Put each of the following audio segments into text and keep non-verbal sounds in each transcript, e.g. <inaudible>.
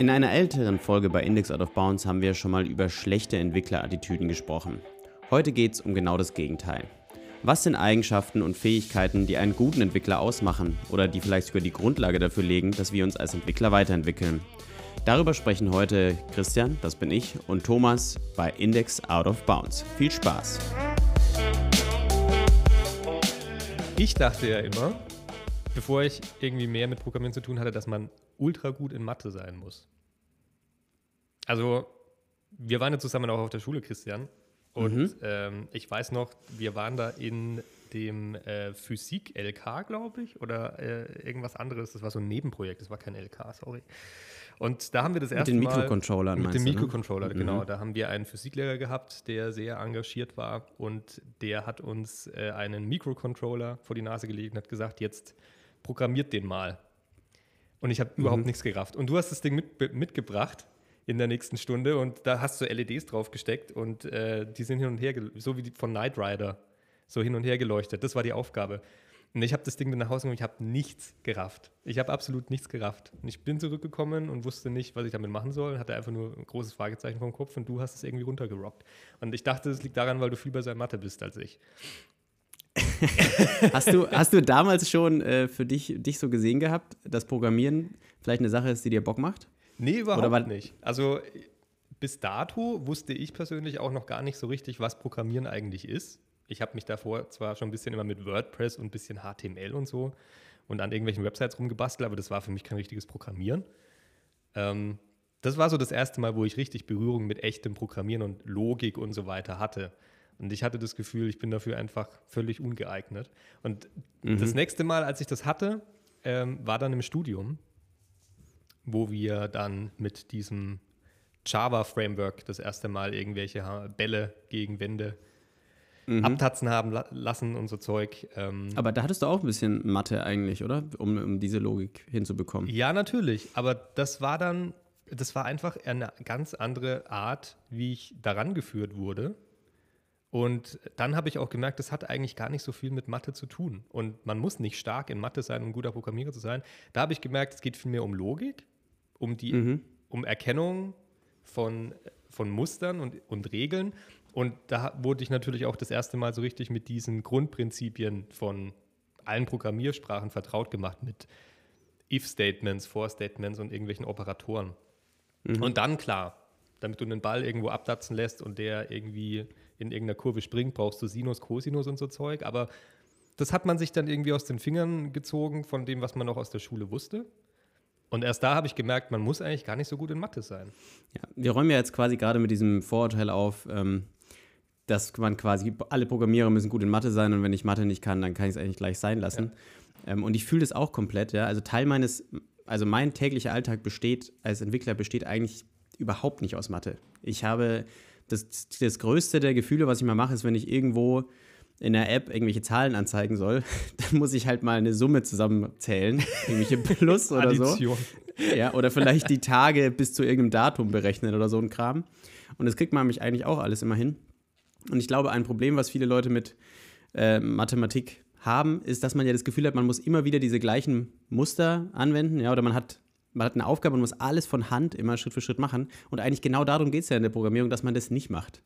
In einer älteren Folge bei Index Out of Bounds haben wir schon mal über schlechte Entwicklerattitüden gesprochen. Heute geht es um genau das Gegenteil. Was sind Eigenschaften und Fähigkeiten, die einen guten Entwickler ausmachen oder die vielleicht sogar die Grundlage dafür legen, dass wir uns als Entwickler weiterentwickeln? Darüber sprechen heute Christian, das bin ich, und Thomas bei Index Out of Bounds. Viel Spaß! Ich dachte ja immer, bevor ich irgendwie mehr mit Programmieren zu tun hatte, dass man ultra gut in Mathe sein muss. Also, wir waren ja zusammen auch auf der Schule, Christian. Und mhm. ähm, ich weiß noch, wir waren da in dem äh, Physik-LK, glaube ich, oder äh, irgendwas anderes. Das war so ein Nebenprojekt, das war kein LK, sorry. Und da haben wir das erste Mal. Mit den Mikrocontrollern, Mit dem ne? Mikrocontroller, ne? genau. Mhm. Da haben wir einen Physiklehrer gehabt, der sehr engagiert war und der hat uns äh, einen Mikrocontroller vor die Nase gelegt und hat gesagt: Jetzt programmiert den mal. Und ich habe mhm. überhaupt nichts gerafft. Und du hast das Ding mit, mitgebracht in der nächsten Stunde und da hast du LEDs drauf gesteckt und äh, die sind hin und her, so wie die von Knight Rider, so hin und her geleuchtet. Das war die Aufgabe. Und ich habe das Ding dann nach Hause genommen, ich habe nichts gerafft. Ich habe absolut nichts gerafft. Und ich bin zurückgekommen und wusste nicht, was ich damit machen soll. Hatte einfach nur ein großes Fragezeichen vom Kopf und du hast es irgendwie runtergerockt. Und ich dachte, es liegt daran, weil du viel besser in Mathe bist als ich. <laughs> hast, du, hast du damals schon äh, für dich, dich so gesehen gehabt, dass Programmieren vielleicht eine Sache ist, die dir Bock macht? Nee, überhaupt war, nicht. Also bis dato wusste ich persönlich auch noch gar nicht so richtig, was Programmieren eigentlich ist. Ich habe mich davor zwar schon ein bisschen immer mit WordPress und ein bisschen HTML und so und an irgendwelchen Websites rumgebastelt, aber das war für mich kein richtiges Programmieren. Ähm, das war so das erste Mal, wo ich richtig Berührung mit echtem Programmieren und Logik und so weiter hatte. Und ich hatte das Gefühl, ich bin dafür einfach völlig ungeeignet. Und mhm. das nächste Mal, als ich das hatte, ähm, war dann im Studium, wo wir dann mit diesem Java-Framework das erste Mal irgendwelche Bälle gegen Wände mhm. abtatzen haben la lassen und so Zeug. Ähm aber da hattest du auch ein bisschen Mathe eigentlich, oder? Um, um diese Logik hinzubekommen. Ja, natürlich. Aber das war dann, das war einfach eine ganz andere Art, wie ich daran geführt wurde. Und dann habe ich auch gemerkt, das hat eigentlich gar nicht so viel mit Mathe zu tun. Und man muss nicht stark in Mathe sein, um ein guter Programmierer zu sein. Da habe ich gemerkt, es geht viel mehr um Logik, um die mhm. um Erkennung von, von Mustern und, und Regeln. Und da wurde ich natürlich auch das erste Mal so richtig mit diesen Grundprinzipien von allen Programmiersprachen vertraut gemacht, mit If-Statements, For-Statements und irgendwelchen Operatoren. Mhm. Und dann, klar, damit du einen Ball irgendwo abdatzen lässt und der irgendwie in irgendeiner Kurve springt, brauchst du Sinus, Cosinus und so Zeug. Aber das hat man sich dann irgendwie aus den Fingern gezogen von dem, was man noch aus der Schule wusste. Und erst da habe ich gemerkt, man muss eigentlich gar nicht so gut in Mathe sein. Ja, wir räumen ja jetzt quasi gerade mit diesem Vorurteil auf, ähm, dass man quasi, alle Programmierer müssen gut in Mathe sein und wenn ich Mathe nicht kann, dann kann ich es eigentlich gleich sein lassen. Ja. Ähm, und ich fühle das auch komplett, ja. Also Teil meines, also mein täglicher Alltag besteht, als Entwickler besteht eigentlich überhaupt nicht aus Mathe. Ich habe das, das größte der Gefühle, was ich mal mache, ist, wenn ich irgendwo in der App irgendwelche Zahlen anzeigen soll, <laughs> dann muss ich halt mal eine Summe zusammenzählen, irgendwelche <laughs> Plus oder so. Ja, oder vielleicht die Tage bis zu irgendeinem Datum berechnen oder so ein Kram. Und das kriegt man mich eigentlich auch alles immer hin. Und ich glaube, ein Problem, was viele Leute mit äh, Mathematik haben, ist, dass man ja das Gefühl hat, man muss immer wieder diese gleichen Muster anwenden, ja, oder man hat man hat eine Aufgabe und muss alles von Hand immer Schritt für Schritt machen. Und eigentlich genau darum geht es ja in der Programmierung, dass man das nicht macht.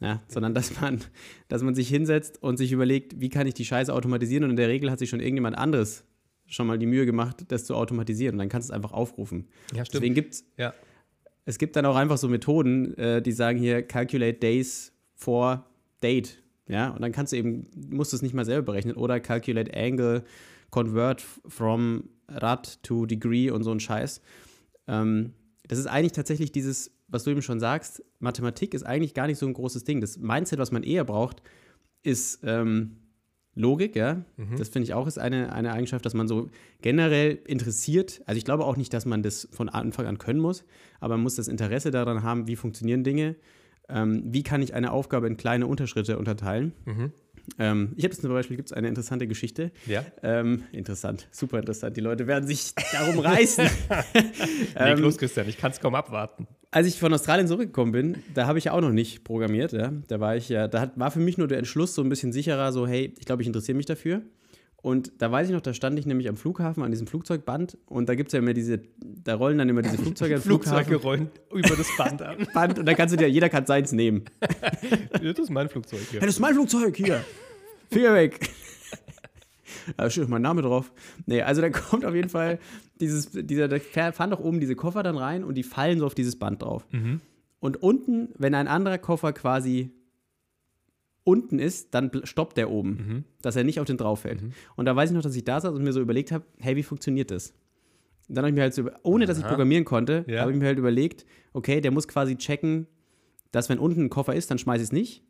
Ja, sondern dass man, dass man sich hinsetzt und sich überlegt, wie kann ich die Scheiße automatisieren und in der Regel hat sich schon irgendjemand anderes schon mal die Mühe gemacht, das zu automatisieren und dann kannst du es einfach aufrufen. Ja, stimmt. Deswegen gibt ja. es gibt dann auch einfach so Methoden, äh, die sagen hier calculate days for date, ja, und dann kannst du eben, musst du es nicht mal selber berechnen oder calculate angle, convert from Rad to Degree und so ein Scheiß. Ähm, das ist eigentlich tatsächlich dieses, was du eben schon sagst, Mathematik ist eigentlich gar nicht so ein großes Ding. Das Mindset, was man eher braucht, ist ähm, Logik, ja. Mhm. Das finde ich auch ist eine, eine Eigenschaft, dass man so generell interessiert. Also ich glaube auch nicht, dass man das von Anfang an können muss, aber man muss das Interesse daran haben, wie funktionieren Dinge, ähm, wie kann ich eine Aufgabe in kleine Unterschritte unterteilen. Mhm. Ähm, ich habe zum Beispiel, gibt es eine interessante Geschichte. Ja. Ähm, interessant, super interessant. Die Leute werden sich darum reißen. <laughs> Leg los, ähm, Christian, ich kann es kaum abwarten. Als ich von Australien zurückgekommen bin, da habe ich ja auch noch nicht programmiert. Ja. Da war ich ja, da hat, war für mich nur der Entschluss so ein bisschen sicherer, so, hey, ich glaube, ich interessiere mich dafür. Und da weiß ich noch, da stand ich nämlich am Flughafen an diesem Flugzeugband und da gibt es ja immer diese, da rollen dann immer diese Flugzeuge am <laughs> Flugzeuge rollen über das Band an. <laughs> Band und da kannst du dir, jeder kann seins nehmen. <laughs> Das ist mein Flugzeug hier. Hey, das ist mein Flugzeug hier. Finger weg. Da steht mein Name drauf. Nee, also da kommt auf jeden Fall dieses, dieser, da fahren doch oben diese Koffer dann rein und die fallen so auf dieses Band drauf. Mhm. Und unten, wenn ein anderer Koffer quasi unten ist, dann stoppt der oben, Mhm. dass er nicht auf den drauf fällt. Und da weiß ich noch, dass ich da saß und mir so überlegt habe, hey, wie funktioniert das? Und dann habe ich mir halt so, ohne dass ich programmieren konnte, Ja. habe ich mir halt überlegt, okay, der muss quasi checken, dass wenn unten ein Koffer ist, dann schmeiße ich es nicht.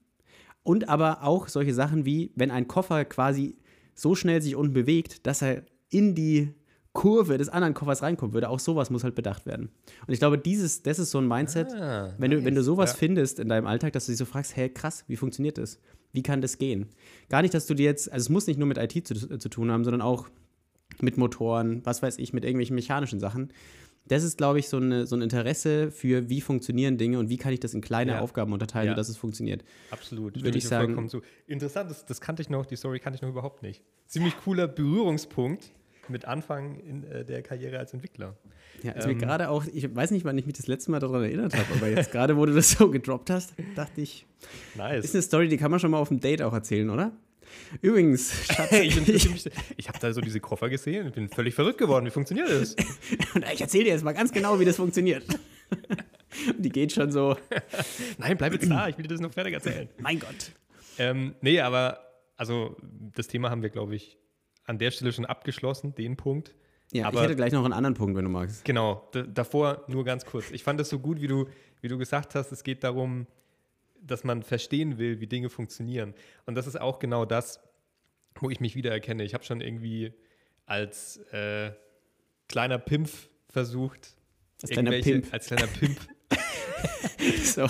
Und aber auch solche Sachen wie, wenn ein Koffer quasi so schnell sich unten bewegt, dass er in die Kurve des anderen Koffers reinkommen würde, auch sowas muss halt bedacht werden. Und ich glaube, dieses, das ist so ein Mindset, Ah, wenn, du, wenn du nice. sowas Ja. findest in deinem Alltag, dass du dich so fragst, hey, krass, wie funktioniert das? Wie kann das gehen? Gar nicht, dass du dir jetzt, also es muss nicht nur mit IT zu, zu tun haben, sondern auch mit Motoren, was weiß ich, mit irgendwelchen mechanischen Sachen. Das ist, glaube ich, so, eine, so ein Interesse für, wie funktionieren Dinge und wie kann ich das in kleine Ja. Aufgaben unterteilen, Ja. sodass es funktioniert. Absolut. Würde ich dir sagen-. Interessant, das, das kannte ich noch, die Story kannte ich noch überhaupt nicht. Ziemlich cooler Berührungspunkt mit Anfang in äh, der Karriere als Entwickler. Ja, mir Ähm. gerade auch, ich weiß nicht, wann ich mich das letzte Mal daran erinnert habe, aber jetzt gerade, wo du das so gedroppt hast, dachte ich, Nice. ist eine Story, die kann man schon mal auf dem Date auch erzählen, oder? Übrigens, <laughs> Schatz, ich <laughs> ich, ich habe da so diese Koffer gesehen und bin völlig verrückt geworden. Wie funktioniert das? und ich erzähle dir jetzt mal ganz genau, wie das funktioniert. Und <laughs> die geht schon so, Nein, bleib jetzt da, ich will dir das noch fertig erzählen. mein Gott. Ähm, nee, aber also das Thema haben wir, glaube ich, an der Stelle schon abgeschlossen, den Punkt. Ja, Aber- ich hätte gleich noch einen anderen Punkt, wenn du magst. Genau, davor nur ganz kurz. Ich fand das so gut, wie du, wie du gesagt hast, es geht darum, dass man verstehen will, wie Dinge funktionieren. Und das ist auch genau das, wo ich mich wiedererkenne. Ich habe schon irgendwie als äh, kleiner Pimp versucht, Als kleiner Pimp. als kleiner Pimp <laughs> So,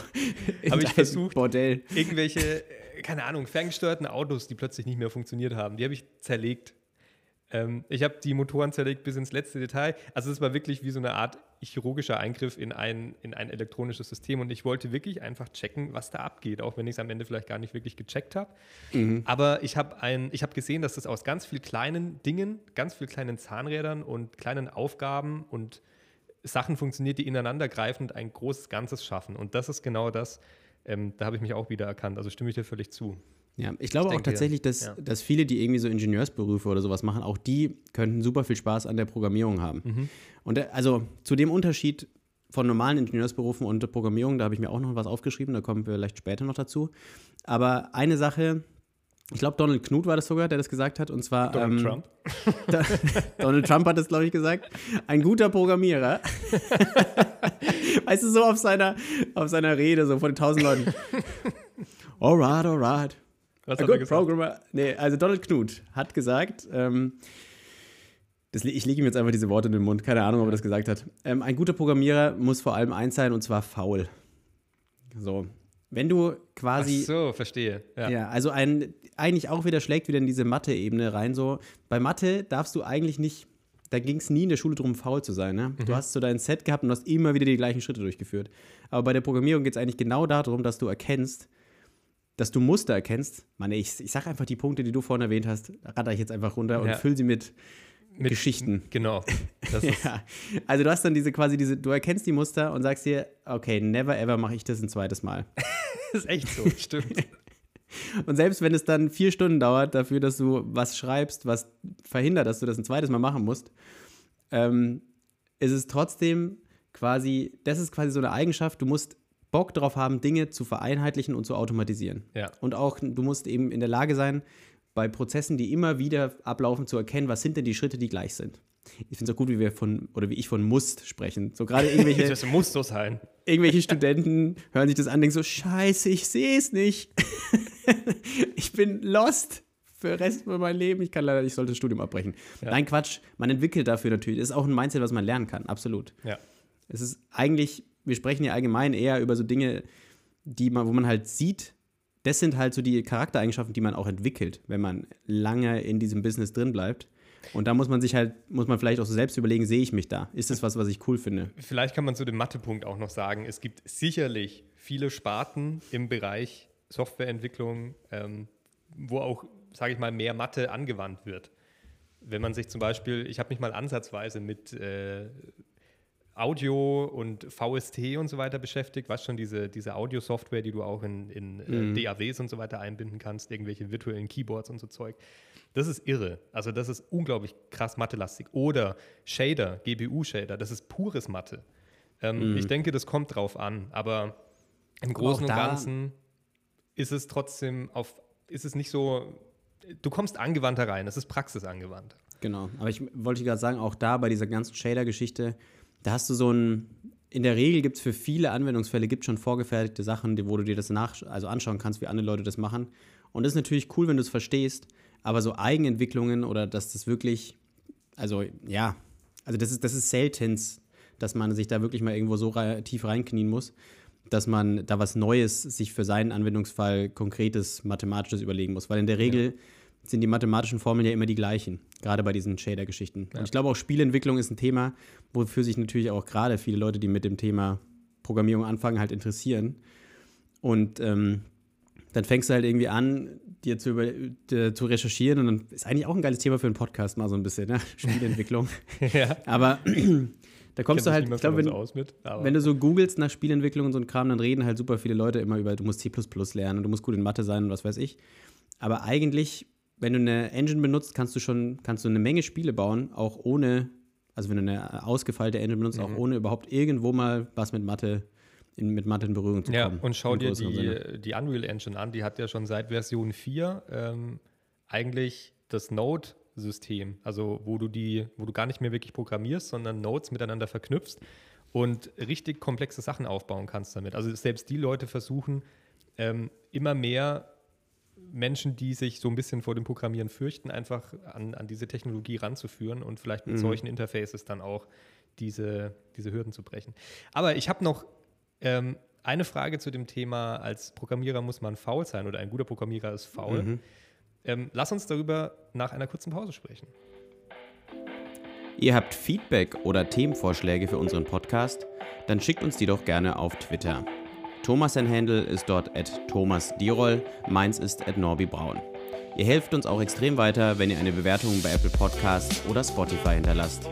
in Hab ich versucht. Bordell. irgendwelche, äh, keine Ahnung, ferngesteuerten Autos, die plötzlich nicht mehr funktioniert haben. Die habe ich zerlegt. Ähm, ich habe die Motoren zerlegt bis ins letzte Detail. Also es war wirklich wie so eine Art chirurgischer Eingriff in ein, in ein elektronisches System. Und ich wollte wirklich einfach checken, was da abgeht, auch wenn ich es am Ende vielleicht gar nicht wirklich gecheckt habe. Aber ich habe habe gesehen, dass das aus ganz vielen kleinen Dingen, ganz vielen kleinen Zahnrädern und kleinen Aufgaben und Sachen funktioniert, die ineinander greifen und ein großes Ganzes schaffen. Und das ist genau das, ähm, da habe ich mich auch wieder erkannt. Also stimme ich dir völlig zu. Ja, ich glaube Ich auch tatsächlich, dass, ja. dass viele, die irgendwie so Ingenieursberufe oder sowas machen, auch die könnten super viel Spaß an der Programmierung haben. Mhm. Und der, also zu dem Unterschied von normalen Ingenieursberufen und Programmierung, da habe ich mir auch noch was aufgeschrieben, da kommen wir vielleicht später noch dazu. Aber eine Sache, ich glaube, Donald Knuth war das sogar, der das gesagt hat, und zwar Donald ähm, Trump. <laughs> Da, Donald Trump hat das, glaube ich, gesagt. Ein guter Programmierer. <laughs> weißt du, so auf seiner, auf seiner Rede, so vor den tausend Leuten. <laughs> Alright, alright. Was A hat er gesagt? programmer. Nee, also Donald Knuth hat gesagt, ähm, das, ich lege ihm jetzt einfach diese Worte in den Mund, keine Ahnung, ob er das gesagt hat. Ähm, ein guter Programmierer muss vor allem eins sein, und zwar faul. So. Wenn du Ach quasi so, verstehe. Ja. ja, also ein, eigentlich auch wieder schlägt wieder in diese Mathe-Ebene rein. So, bei Mathe darfst du eigentlich nicht, da ging es nie in der Schule darum, faul zu sein. Ne? Du hast so dein Set gehabt und hast immer wieder die gleichen Schritte durchgeführt. Aber bei der Programmierung geht es eigentlich genau darum, dass du erkennst, dass du Muster erkennst. Mann, ich, ich sag einfach die Punkte, die du vorhin erwähnt hast, ratter ich jetzt einfach runter und Ja. füll sie mit, Mit- Geschichten. Genau. Das <laughs> ist, Ja. Also du hast dann diese quasi diese, du erkennst die Muster und sagst dir, okay, never ever mache ich das ein zweites Mal. <laughs> ist echt so, stimmt. <laughs> Und selbst wenn es dann vier Stunden dauert dafür, dass du was schreibst, was verhindert, dass du das ein zweites Mal machen musst, ähm, ist es trotzdem quasi, das ist quasi so eine Eigenschaft, du musst Bock drauf haben, Dinge zu vereinheitlichen und zu automatisieren. Ja. Und auch, du musst eben in der Lage sein, bei Prozessen, die immer wieder ablaufen, zu erkennen, was sind denn die Schritte, die gleich sind. Ich finde es auch gut, wie wir von, oder wie ich von Must sprechen. So gerade <laughs> irgendwelche, Das muss so sein. irgendwelche <laughs> Studenten hören sich das an, denken so, scheiße, ich sehe es nicht. <laughs> ich bin lost für den Rest von meinem Leben. Ich kann leider, ich sollte das Studium abbrechen. Ja. Nein, Quatsch. Man entwickelt dafür natürlich. Das ist auch ein Mindset, was man lernen kann. Absolut. Ja. Es ist eigentlich, wir sprechen ja allgemein eher über so Dinge, die man, wo man halt sieht, das sind halt so die Charaktereigenschaften, die man auch entwickelt, wenn man lange in diesem Business drin bleibt. Und da muss man sich halt, muss man vielleicht auch so selbst überlegen, sehe ich mich da? Ist das was, was ich cool finde? Vielleicht kann man zu dem Mathepunkt auch noch sagen, es gibt sicherlich viele Sparten im Bereich Softwareentwicklung, ähm, wo auch, sage ich mal, mehr Mathe angewandt wird. wenn man sich zum Beispiel, ich habe mich mal ansatzweise mit äh, Audio und VST und so weiter beschäftigt, was schon diese, diese Audio-Software, die du auch in, in äh, mhm. DAWs und so weiter einbinden kannst, irgendwelche virtuellen Keyboards und so Zeug. Das ist irre. Also das ist unglaublich krass mathelastig. Oder Shader, GPU-Shader, das ist pures Mathe. Ähm, mhm. Ich denke, das kommt drauf an, aber im Großen und Ganzen ist es trotzdem auf, ist es nicht so, du kommst angewandter rein, es ist praxisangewandt. Genau, aber ich wollte gerade sagen, auch da bei dieser ganzen Shader-Geschichte, da hast du so ein, in der Regel gibt es für viele Anwendungsfälle gibt schon vorgefertigte Sachen, wo du dir das nach, also anschauen kannst, wie andere Leute das machen. Und das ist natürlich cool, wenn du es verstehst, aber so Eigenentwicklungen oder dass das wirklich, also ja, also das ist, das ist selten, dass man sich da wirklich mal irgendwo so re tief reinknien muss, dass man da was Neues sich für seinen Anwendungsfall konkretes mathematisches überlegen muss. Weil in der Regel ja sind die mathematischen Formeln ja immer die gleichen, gerade bei diesen Shader-Geschichten. Ja. Und ich glaube auch Spielentwicklung ist ein Thema, wofür sich natürlich auch gerade viele Leute, die mit dem Thema Programmierung anfangen, halt interessieren. Und ähm, dann fängst du halt irgendwie an, dir zu, über, dir zu recherchieren und dann ist eigentlich auch ein geiles Thema für einen Podcast mal so ein bisschen, ne? <laughs> Spielentwicklung. ja. Aber <clears throat> da kommst du halt, ich glaube, wenn, wenn, du so googelst nach Spielentwicklung und so ein Kram, dann reden halt super viele Leute immer über, du musst C++ lernen und du musst gut in Mathe sein und was weiß ich. Aber eigentlich wenn du eine Engine benutzt, kannst du schon kannst du eine Menge Spiele bauen, auch ohne, also wenn du eine ausgefeilte Engine benutzt, mhm. auch ohne überhaupt irgendwo mal was mit Mathe in, mit Mathe in Berührung zu kommen. Ja, und schau dir die, die Unreal Engine an, die hat ja schon seit Version 4 ähm, eigentlich das Node-System, also wo du die, wo du gar nicht mehr wirklich programmierst, sondern Nodes miteinander verknüpfst und richtig komplexe Sachen aufbauen kannst damit. Also selbst die Leute versuchen ähm, immer mehr Menschen, die sich so ein bisschen vor dem Programmieren fürchten, einfach an, an diese Technologie ranzuführen und vielleicht mit mhm. solchen Interfaces dann auch diese, diese Hürden zu brechen. Aber ich habe noch ähm, eine Frage zu dem Thema, als Programmierer muss man faul sein oder ein guter Programmierer ist faul. Mhm. Ähm, lass uns darüber nach einer kurzen Pause sprechen. Ihr habt Feedback oder Themenvorschläge für unseren Podcast? Dann schickt uns die doch gerne auf Twitter. Thomas sein Handle ist dort at Thomas Dirol, meins ist at Norby Braun. Ihr helft uns auch extrem weiter, wenn ihr eine Bewertung bei Apple Podcasts oder Spotify hinterlasst.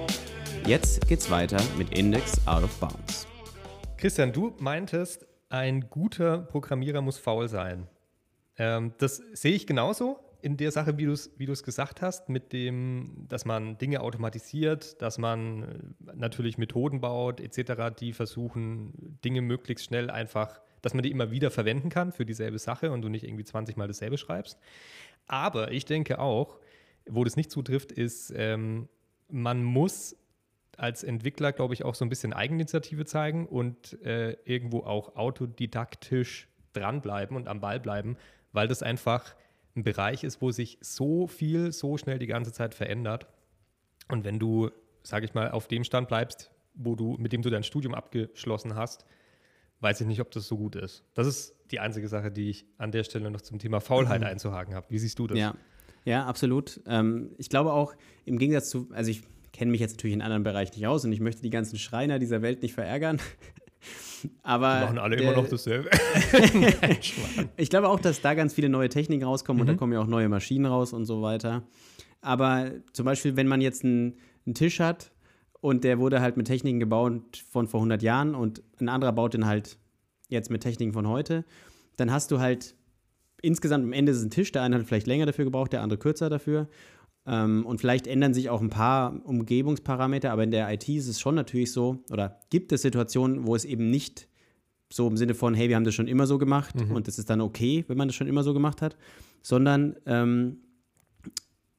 Jetzt geht's weiter mit Index Out of Bounds. Christian, du meintest, ein guter Programmierer muss faul sein. Ähm, das sehe ich genauso in der Sache, wie du es wie gesagt hast, mit dem, dass man Dinge automatisiert, dass man äh, natürlich Methoden baut, etc., die versuchen, Dinge möglichst schnell einfach dass man die immer wieder verwenden kann für dieselbe Sache und du nicht irgendwie 20 Mal dasselbe schreibst. Aber ich denke auch, wo das nicht zutrifft, ist, ähm, man muss als Entwickler, glaube ich, auch so ein bisschen Eigeninitiative zeigen und äh, irgendwo auch autodidaktisch dranbleiben und am Ball bleiben, weil das einfach ein Bereich ist, wo sich so viel, so schnell die ganze Zeit verändert. Und wenn du, sage ich mal, auf dem Stand bleibst, wo du, mit dem du dein Studium abgeschlossen hast, weiß ich nicht, ob das so gut ist. Das ist die einzige Sache, die ich an der Stelle noch zum Thema Faulheit mhm. einzuhaken habe. Wie siehst du das? Ja, ja absolut. Ähm, ich glaube auch, im Gegensatz zu, also ich kenne mich jetzt natürlich in anderen Bereichen nicht aus und ich möchte die ganzen Schreiner dieser Welt nicht verärgern. <laughs> Aber die machen alle der, immer noch dasselbe. <laughs> ich glaube auch, dass da ganz viele neue Techniken rauskommen mhm. und da kommen ja auch neue Maschinen raus und so weiter. Aber zum Beispiel, wenn man jetzt einen, einen Tisch hat, und der wurde halt mit Techniken gebaut von vor 100 Jahren und ein anderer baut den halt jetzt mit Techniken von heute. Dann hast du halt insgesamt am Ende ist es ein Tisch. Der eine hat vielleicht länger dafür gebraucht, der andere kürzer dafür. Ähm, und vielleicht ändern sich auch ein paar Umgebungsparameter, aber in der IT ist es schon natürlich so, oder gibt es Situationen, wo es eben nicht so im Sinne von, hey, wir haben das schon immer so gemacht mhm. und es ist dann okay, wenn man das schon immer so gemacht hat, sondern ähm,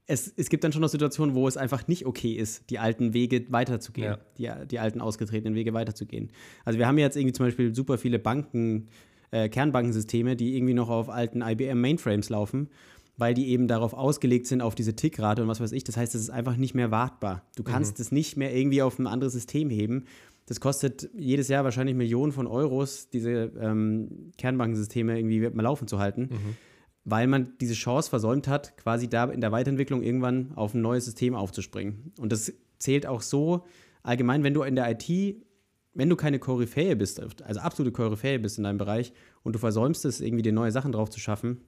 es, es gibt dann schon noch Situationen, wo es einfach nicht okay ist, die alten Wege weiterzugehen, ja. die, die alten ausgetretenen Wege weiterzugehen. Also wir haben jetzt irgendwie zum Beispiel super viele Banken, äh, Kernbankensysteme, die irgendwie noch auf alten IBM Mainframes laufen, weil die eben darauf ausgelegt sind, auf diese Tickrate und was weiß ich. Das heißt, es ist einfach nicht mehr wartbar. Du kannst mhm. es nicht mehr irgendwie auf ein anderes System heben. Das kostet jedes Jahr wahrscheinlich Millionen von Euros, diese ähm, Kernbankensysteme irgendwie mal laufen zu halten. Mhm weil man diese Chance versäumt hat, quasi da in der Weiterentwicklung irgendwann auf ein neues System aufzuspringen. Und das zählt auch so allgemein, wenn du in der IT, wenn du keine Koryphäe bist, also absolute Koryphäe bist in deinem Bereich und du versäumst es, irgendwie dir neue Sachen drauf zu schaffen,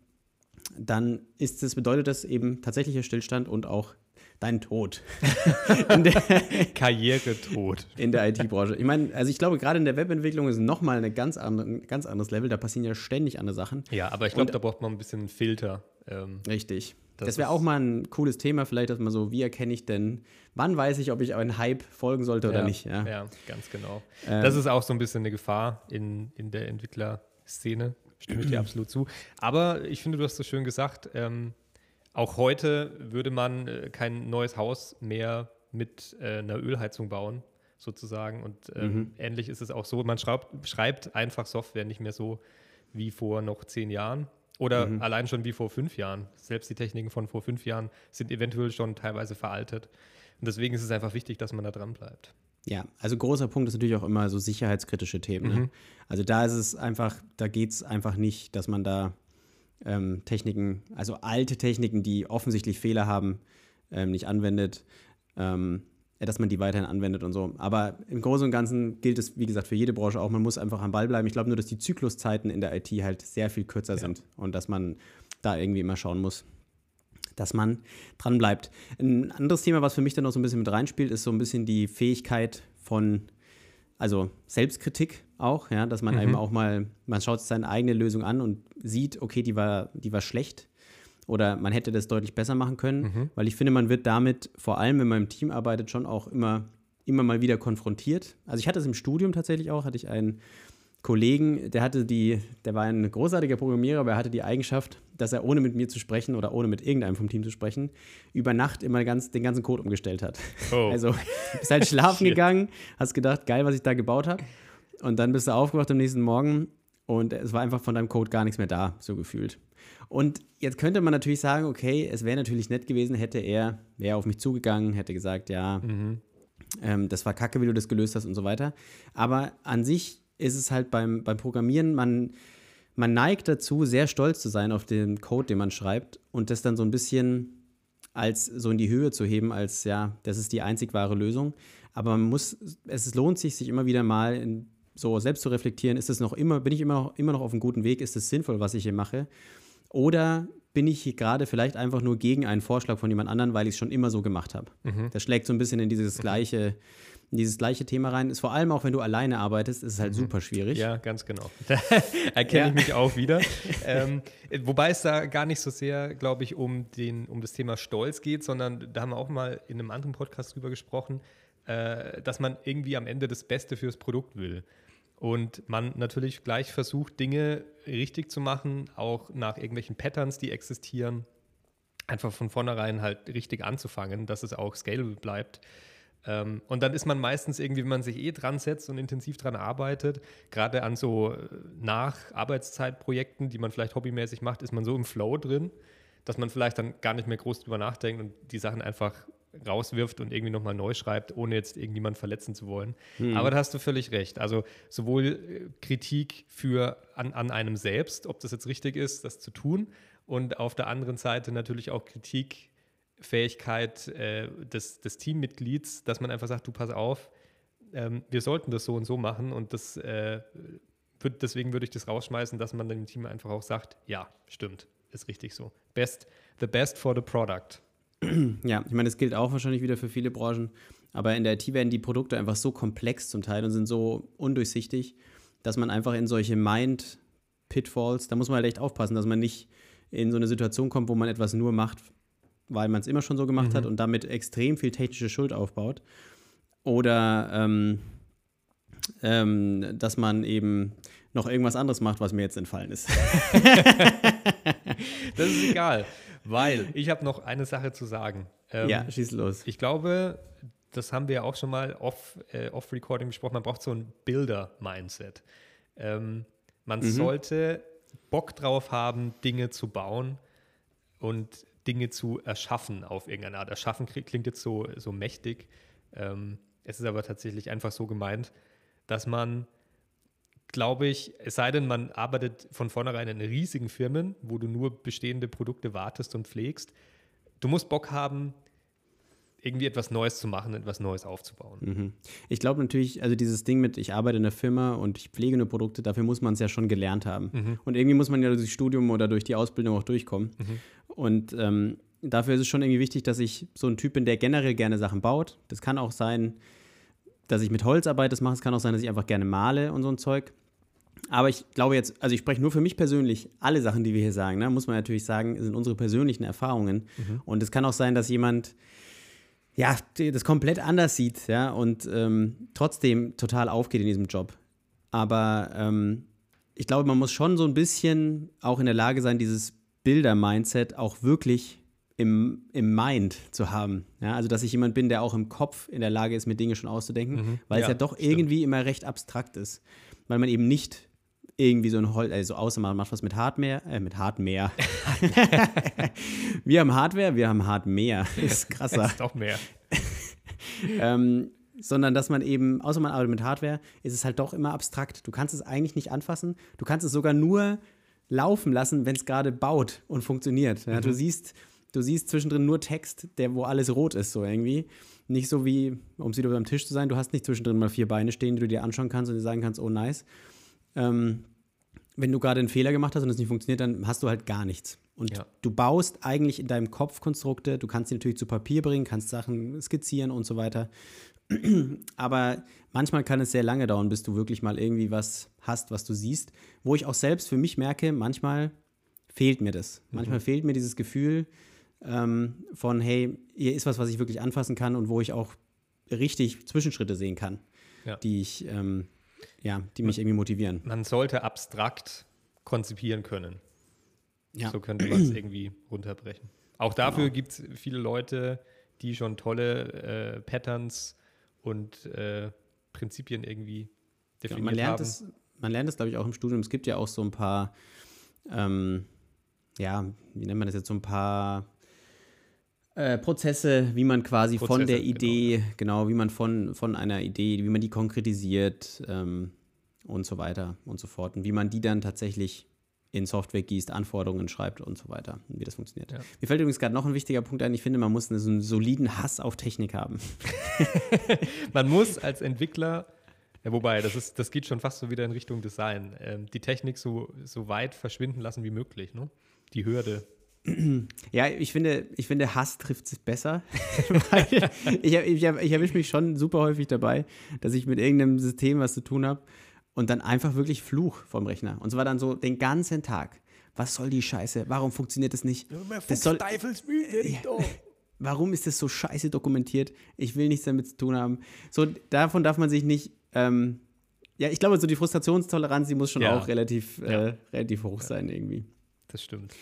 dann ist es, bedeutet das eben tatsächlicher Stillstand und auch dein Tod. <laughs> <laughs> Karrieretod. In der IT-Branche. Ich meine, also ich glaube, gerade in der Webentwicklung ist nochmal ein ganz, andere, ganz anderes Level. Da passieren ja ständig andere Sachen. Ja, aber ich glaube, da braucht man ein bisschen einen Filter. Ähm, richtig. Das, das wäre auch mal ein cooles Thema, vielleicht, dass man so, wie erkenne ich denn, wann weiß ich, ob ich einen Hype folgen sollte oder ja, nicht. Ja, ja ganz genau. Ähm, das ist auch so ein bisschen eine Gefahr in, in der Entwicklerszene. Stimme ich dir absolut zu. Aber ich finde, du hast so schön gesagt, ähm, auch heute würde man äh, kein neues Haus mehr mit äh, einer Ölheizung bauen, sozusagen. Und ähm, mhm. ähnlich ist es auch so. Man schreibt, schreibt, einfach Software nicht mehr so wie vor noch zehn Jahren. Oder mhm. allein schon wie vor fünf Jahren. Selbst die Techniken von vor fünf Jahren sind eventuell schon teilweise veraltet. Und deswegen ist es einfach wichtig, dass man da dran bleibt. Ja, also großer Punkt ist natürlich auch immer so sicherheitskritische Themen. Ne? Mhm. Also da ist es einfach, da geht es einfach nicht, dass man da ähm, Techniken, also alte Techniken, die offensichtlich Fehler haben, ähm, nicht anwendet, ähm, dass man die weiterhin anwendet und so. Aber im Großen und Ganzen gilt es, wie gesagt, für jede Branche auch. Man muss einfach am Ball bleiben. Ich glaube nur, dass die Zykluszeiten in der IT halt sehr viel kürzer ja. sind und dass man da irgendwie immer schauen muss, dass man dran bleibt. Ein anderes Thema, was für mich dann noch so ein bisschen mit reinspielt, ist so ein bisschen die Fähigkeit von, also Selbstkritik auch, ja, dass man mhm. eben auch mal, man schaut seine eigene Lösung an und sieht, okay, die war, die war schlecht oder man hätte das deutlich besser machen können, mhm. weil ich finde, man wird damit, vor allem wenn man im Team arbeitet, schon auch immer, immer mal wieder konfrontiert. Also ich hatte es im Studium tatsächlich auch, hatte ich einen Kollegen, der hatte die, der war ein großartiger Programmierer, aber er hatte die Eigenschaft, dass er ohne mit mir zu sprechen oder ohne mit irgendeinem vom Team zu sprechen, über Nacht immer ganz, den ganzen Code umgestellt hat. Oh. <laughs> Also bist halt schlafen <laughs> gegangen, hast gedacht, geil, was ich da gebaut habe. Und dann bist du aufgewacht am nächsten Morgen und es war einfach von deinem Code gar nichts mehr da, so gefühlt. Und jetzt könnte man natürlich sagen, okay, es wäre natürlich nett gewesen, hätte er, wäre auf mich zugegangen, hätte gesagt, ja, mhm. ähm, das war kacke, wie du das gelöst hast und so weiter. Aber an sich ist es halt beim, beim Programmieren, man, man neigt dazu, sehr stolz zu sein auf den Code, den man schreibt und das dann so ein bisschen als so in die Höhe zu heben, als ja, das ist die einzig wahre Lösung. Aber man muss, es lohnt sich, sich immer wieder mal in so selbst zu reflektieren, ist es noch immer, bin ich immer noch, immer noch auf einem guten Weg, ist es sinnvoll, was ich hier mache? Oder bin ich gerade vielleicht einfach nur gegen einen Vorschlag von jemand anderem, weil ich es schon immer so gemacht habe? Mhm. Das schlägt so ein bisschen in dieses gleiche, in dieses gleiche Thema rein. Ist vor allem auch, wenn du alleine arbeitest, ist es halt mhm. super schwierig. Ja, ganz genau. <laughs> Da erkenne ja. ich mich auch wieder. <laughs> ähm, wobei es da gar nicht so sehr, glaube ich, um, den, um das Thema Stolz geht, sondern da haben wir auch mal in einem anderen Podcast drüber gesprochen, äh, dass man irgendwie am Ende das Beste fürs Produkt will. Und man natürlich gleich versucht, Dinge richtig zu machen, auch nach irgendwelchen Patterns, die existieren. Einfach von vornherein halt richtig anzufangen, dass es auch scalable bleibt. Ähm, und dann ist man meistens irgendwie, wenn man sich eh dran setzt und intensiv dran arbeitet, gerade an so äh, Nach-Arbeitszeitprojekten, die man vielleicht hobbymäßig macht, ist man so im Flow drin, dass man vielleicht dann gar nicht mehr groß drüber nachdenkt und die Sachen einfach rauswirft und irgendwie nochmal neu schreibt, ohne jetzt irgendjemand verletzen zu wollen. Hm. Aber da hast du völlig recht. Also sowohl äh, Kritik für an, an einem selbst, ob das jetzt richtig ist, das zu tun, und auf der anderen Seite natürlich auch Kritikfähigkeit äh, des, des Teammitglieds, dass man einfach sagt, du pass auf, ähm, wir sollten das so und so machen und das äh, würd, deswegen würde ich das rausschmeißen, dass man dem Team einfach auch sagt, ja, stimmt, ist richtig so. Best, the best for the product. Ja, ich meine, das gilt auch wahrscheinlich wieder für viele Branchen, aber in der IT werden die Produkte einfach so komplex zum Teil und sind so undurchsichtig, dass man einfach in solche Mind-Pitfalls, da muss man halt echt aufpassen, dass man nicht in so eine Situation kommt, wo man etwas nur macht, weil man es immer schon so gemacht mhm. hat und damit extrem viel technische Schuld aufbaut. Oder ähm, ähm, dass man eben noch irgendwas anderes macht, was mir jetzt entfallen ist. <laughs> das ist egal. Weil ich habe noch eine Sache zu sagen. Ähm, ja, schieß los. Ich glaube, das haben wir ja auch schon mal off, äh, off Recording besprochen. Man braucht so ein Builder-Mindset. Ähm, man mhm. sollte Bock drauf haben, Dinge zu bauen und Dinge zu erschaffen auf irgendeine Art. Erschaffen klingt jetzt so, so mächtig. Ähm, es ist aber tatsächlich einfach so gemeint, dass man glaube ich, es sei denn, man arbeitet von vornherein in riesigen Firmen, wo du nur bestehende Produkte wartest und pflegst. Du musst Bock haben, irgendwie etwas Neues zu machen, etwas Neues aufzubauen. Mhm. Ich glaube natürlich, also dieses Ding mit, ich arbeite in der Firma und ich pflege eine Produkte, dafür muss man es ja schon gelernt haben. Mhm. Und irgendwie muss man ja durch das Studium oder durch die Ausbildung auch durchkommen. Mhm. Und ähm, dafür ist es schon irgendwie wichtig, dass ich so ein Typ bin, der generell gerne Sachen baut. Das kann auch sein, dass ich mit Holz arbeite, das mache. Es kann auch sein, dass ich einfach gerne male und so ein Zeug. Aber ich glaube jetzt, also ich spreche nur für mich persönlich, alle Sachen, die wir hier sagen, ne, muss man natürlich sagen, sind unsere persönlichen Erfahrungen. Und es kann auch sein, dass jemand ja, das komplett anders sieht, ja, und ähm, trotzdem total aufgeht in diesem Job. Aber ähm, ich glaube, man muss schon so ein bisschen auch in der Lage sein, dieses Bilder-Mindset auch wirklich im, im Mind zu haben. Ja, also, dass ich jemand bin, der auch im Kopf in der Lage ist, mir Dinge schon auszudenken, Mhm. weil es Ja, ja doch stimmt. irgendwie immer recht abstrakt ist. Weil man eben nicht irgendwie so ein Holz, also außer man macht was mit Hardware, äh, mit Hardware. <laughs> wir haben Hardware, wir haben Hardware. <laughs> Ist krasser ist auch mehr. <laughs> ähm, sondern dass man eben, außer man arbeitet mit Hardware, ist es halt doch immer abstrakt. Du kannst es eigentlich nicht anfassen. Du kannst es sogar nur laufen lassen, wenn es gerade baut und funktioniert. Ja, Du siehst, du siehst zwischendrin nur Text, der wo alles rot ist, so irgendwie. Nicht so wie, um wieder beim Tisch zu sein, du hast nicht zwischendrin mal vier Beine stehen, die du dir anschauen kannst und dir sagen kannst, oh nice. Ähm, wenn du gerade einen Fehler gemacht hast und es nicht funktioniert, dann hast du halt gar nichts. Und Ja. du baust eigentlich in deinem Kopf Konstrukte, du kannst sie natürlich zu Papier bringen, kannst Sachen skizzieren und so weiter. <clears throat> Aber manchmal kann es sehr lange dauern, bis du wirklich mal irgendwie was hast, was du siehst. Wo ich auch selbst für mich merke, manchmal fehlt mir das. Manchmal fehlt mir dieses Gefühl ähm, von, hey, hier ist was, was ich wirklich anfassen kann und wo ich auch richtig Zwischenschritte sehen kann, Ja. die ich, ähm, ja, die mich irgendwie motivieren. Man sollte abstrakt konzipieren können. Ja. So könnte man es irgendwie runterbrechen. Auch dafür gibt es viele Leute, die schon tolle äh, Patterns und äh, Prinzipien irgendwie Ja, definiert man lernt haben. es, man lernt es, glaube ich, auch im Studium. Es gibt ja auch so ein paar, ähm, ja, wie nennt man das jetzt, so ein paar äh, Prozesse, wie man quasi von Prozesse, der Idee, genau, wie man von, von einer Idee, wie man die konkretisiert ähm, und so weiter und so fort. Und wie man die dann tatsächlich in Software gießt, Anforderungen schreibt und so weiter, und wie das funktioniert. Ja. Mir fällt übrigens gerade noch ein wichtiger Punkt ein. Ich finde, man muss einen, so einen soliden Hass auf Technik haben. <laughs> Man muss als Entwickler, ja, wobei, das, ist, das geht schon fast so wieder in Richtung Design, ähm, die Technik so, so weit verschwinden lassen wie möglich. Ne? Die Hürde. <clears throat> Ja, ich finde, ich finde Hass trifft es besser. <laughs> Ich ich, ich erwische mich schon super häufig dabei, dass ich mit irgendeinem System was zu tun habe und dann einfach wirklich Fluch vom Rechner. Und zwar dann so den ganzen Tag. Was soll die Scheiße? Warum funktioniert das nicht? Das soll, <laughs> warum ist das so scheiße dokumentiert? Ich will nichts damit zu tun haben. So, davon darf man sich nicht. Ähm, ja, ich glaube, so die Frustrationstoleranz, die muss schon Ja. auch relativ, Ja. äh, relativ hoch sein irgendwie. Das stimmt.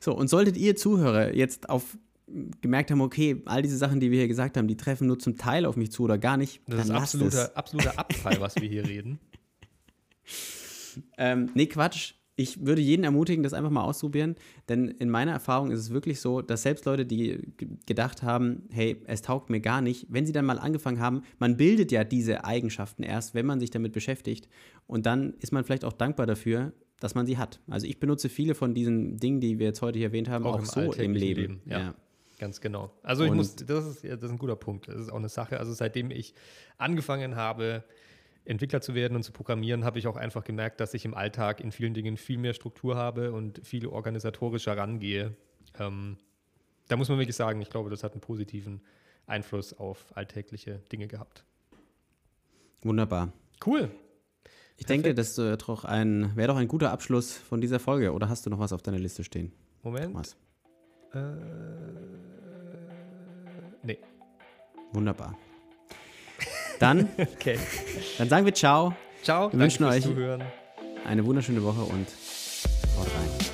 So, und solltet ihr Zuhörer jetzt auf gemerkt haben, okay, all diese Sachen, die wir hier gesagt haben, die treffen nur zum Teil auf mich zu oder gar nicht, Das dann ist absoluter, absoluter Abfall, was wir hier <laughs> reden. Ähm, nee, Quatsch. Ich würde jeden ermutigen, das einfach mal auszuprobieren, denn in meiner Erfahrung ist es wirklich so, dass selbst Leute, die gedacht haben, hey, es taugt mir gar nicht, wenn sie dann mal angefangen haben, man bildet ja diese Eigenschaften erst, wenn man sich damit beschäftigt und dann ist man vielleicht auch dankbar dafür, dass man sie hat. Also ich benutze viele von diesen Dingen, die wir jetzt heute hier erwähnt haben, Auch auch, im so im Leben. Leben, ja. Ganz genau. Also ich Und- muss, das ist, ja, das ist ein guter Punkt. Das ist auch eine Sache. Also seitdem ich angefangen habe, Entwickler zu werden und zu programmieren, habe ich auch einfach gemerkt, dass ich im Alltag in vielen Dingen viel mehr Struktur habe und viel organisatorischer rangehe. Ähm, da muss man wirklich sagen, ich glaube, das hat einen positiven Einfluss auf alltägliche Dinge gehabt. Wunderbar. Cool. Ich denke, das äh, doch ein, wäre doch ein guter Abschluss von dieser Folge. Oder hast du noch was auf deiner Liste stehen? Moment. Was? Äh, nee. Wunderbar. Dann, <laughs> Okay. dann sagen wir Ciao, Ciao. Wir wünschen euch- Zuhören. eine wunderschöne Woche und haut rein.